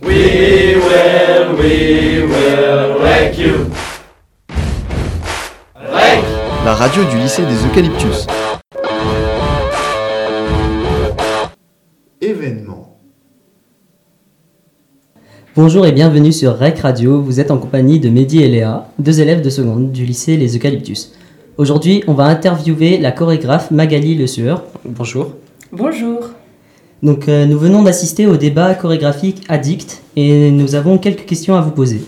We will, we will wreck you. Wreck. La radio du lycée des Eucalyptus. Événement. Bonjour et bienvenue sur Rec Radio. Vous êtes en compagnie de Mehdi et Léa, deux élèves de seconde du lycée Les Eucalyptus. Aujourd'hui, on va interviewer la chorégraphe Magali Le Sueur. Bonjour. Bonjour. Donc, euh, nous venons d'assister au débat chorégraphique Addict et nous avons quelques questions à vous poser.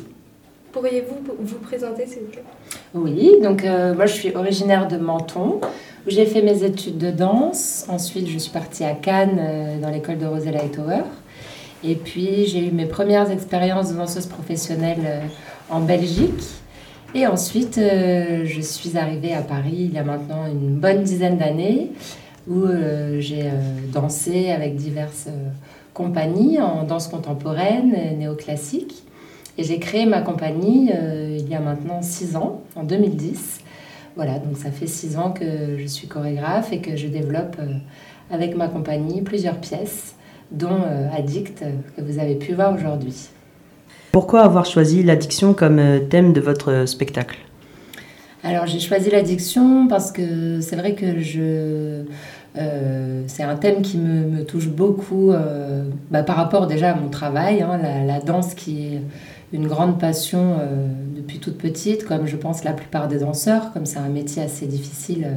Pourriez-vous vous présenter, s'il vous plaît? Oui, donc euh, moi je suis originaire de Menton, où j'ai fait mes études de danse. Ensuite, je suis partie à Cannes, euh, dans l'école de Rosella Hightower. Et puis, j'ai eu mes premières expériences de danseuse professionnelle euh, en Belgique. Et ensuite, euh, je suis arrivée à Paris il y a maintenant une bonne dizaine d'années, où euh, j'ai euh, dansé avec diverses euh, compagnies en danse contemporaine, néoclassique. Et j'ai créé ma compagnie il y a maintenant six ans, en 2010. Voilà, donc ça fait six ans que je suis chorégraphe et que je développe avec ma compagnie plusieurs pièces, dont Addict, que vous avez pu voir aujourd'hui. Pourquoi avoir choisi l'addiction comme thème de votre spectacle? Alors j'ai choisi l'addiction parce que c'est vrai que euh, c'est un thème qui me, touche beaucoup euh, bah, par rapport déjà à mon travail, hein, la, danse qui est une grande passion euh, depuis toute petite, comme je pense la plupart des danseurs, comme c'est un métier assez difficile.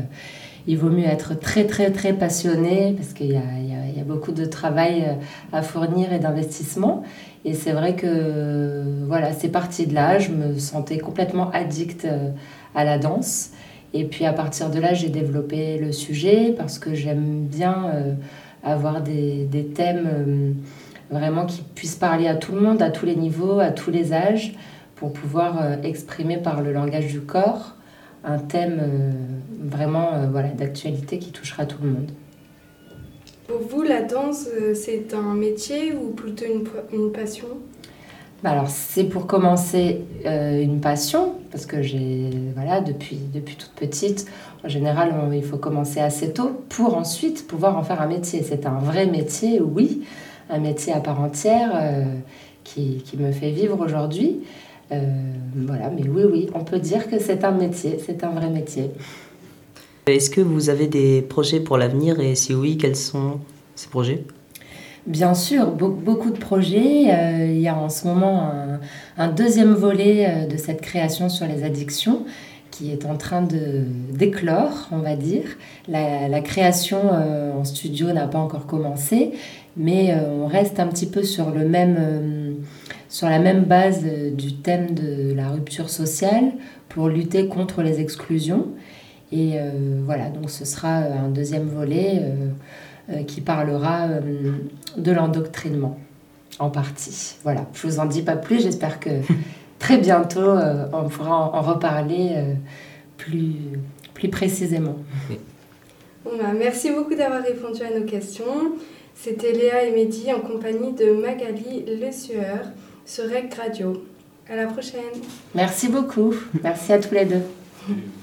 il vaut mieux être très très très passionné parce qu'il y y a- beaucoup de travail à fournir et d'investissement. Et c'est vrai que voilà, c'est parti de là. Je me sentais complètement addict euh, à la danse. Et puis à partir de là, j'ai développé le sujet parce que j'aime bien euh, avoir des, thèmes euh, vraiment qui puissent parler à tout le monde, à tous les niveaux, à tous les âges, pour pouvoir exprimer par le langage du corps un thème vraiment voilà, d'actualité qui touchera tout le monde. Pour vous, la danse, euh, c'est un métier ou plutôt une, passion? Bah alors c'est pour commencer euh, une passion parce que j'ai voilà depuis depuis toute petite en général il faut commencer assez tôt pour ensuite pouvoir en faire un métier. C'est un vrai métier oui un métier à part entière euh, qui, qui me fait vivre aujourd'hui. Voilà mais oui oui on peut dire que c'est un métier c'est un vrai métier Est-ce que vous avez des projets pour l'avenir et si oui, quels sont ces projets? Bien sûr, be- beaucoup de projets. Euh, il y a en ce moment un, deuxième volet euh, de cette création sur les addictions qui est en train de d'éclore, on va dire. La, la création euh, en studio n'a pas encore commencé, mais on reste un petit peu sur le même sur la même base du thème de la rupture sociale pour lutter contre les exclusions. Et euh, voilà, donc ce sera un deuxième volet. euh, euh, qui parlera euh, de l'endoctrinement en partie. Voilà, je vous en dis pas plus, j'espère que très bientôt euh, on pourra en, en reparler euh, plus, plus précisément. Bon, bah, Merci beaucoup d'avoir répondu à nos questions. C'était Léa et Mehdi en compagnie de Magali Le Sueur sur Rec Radio. À la prochaine Merci beaucoup, merci à tous les deux.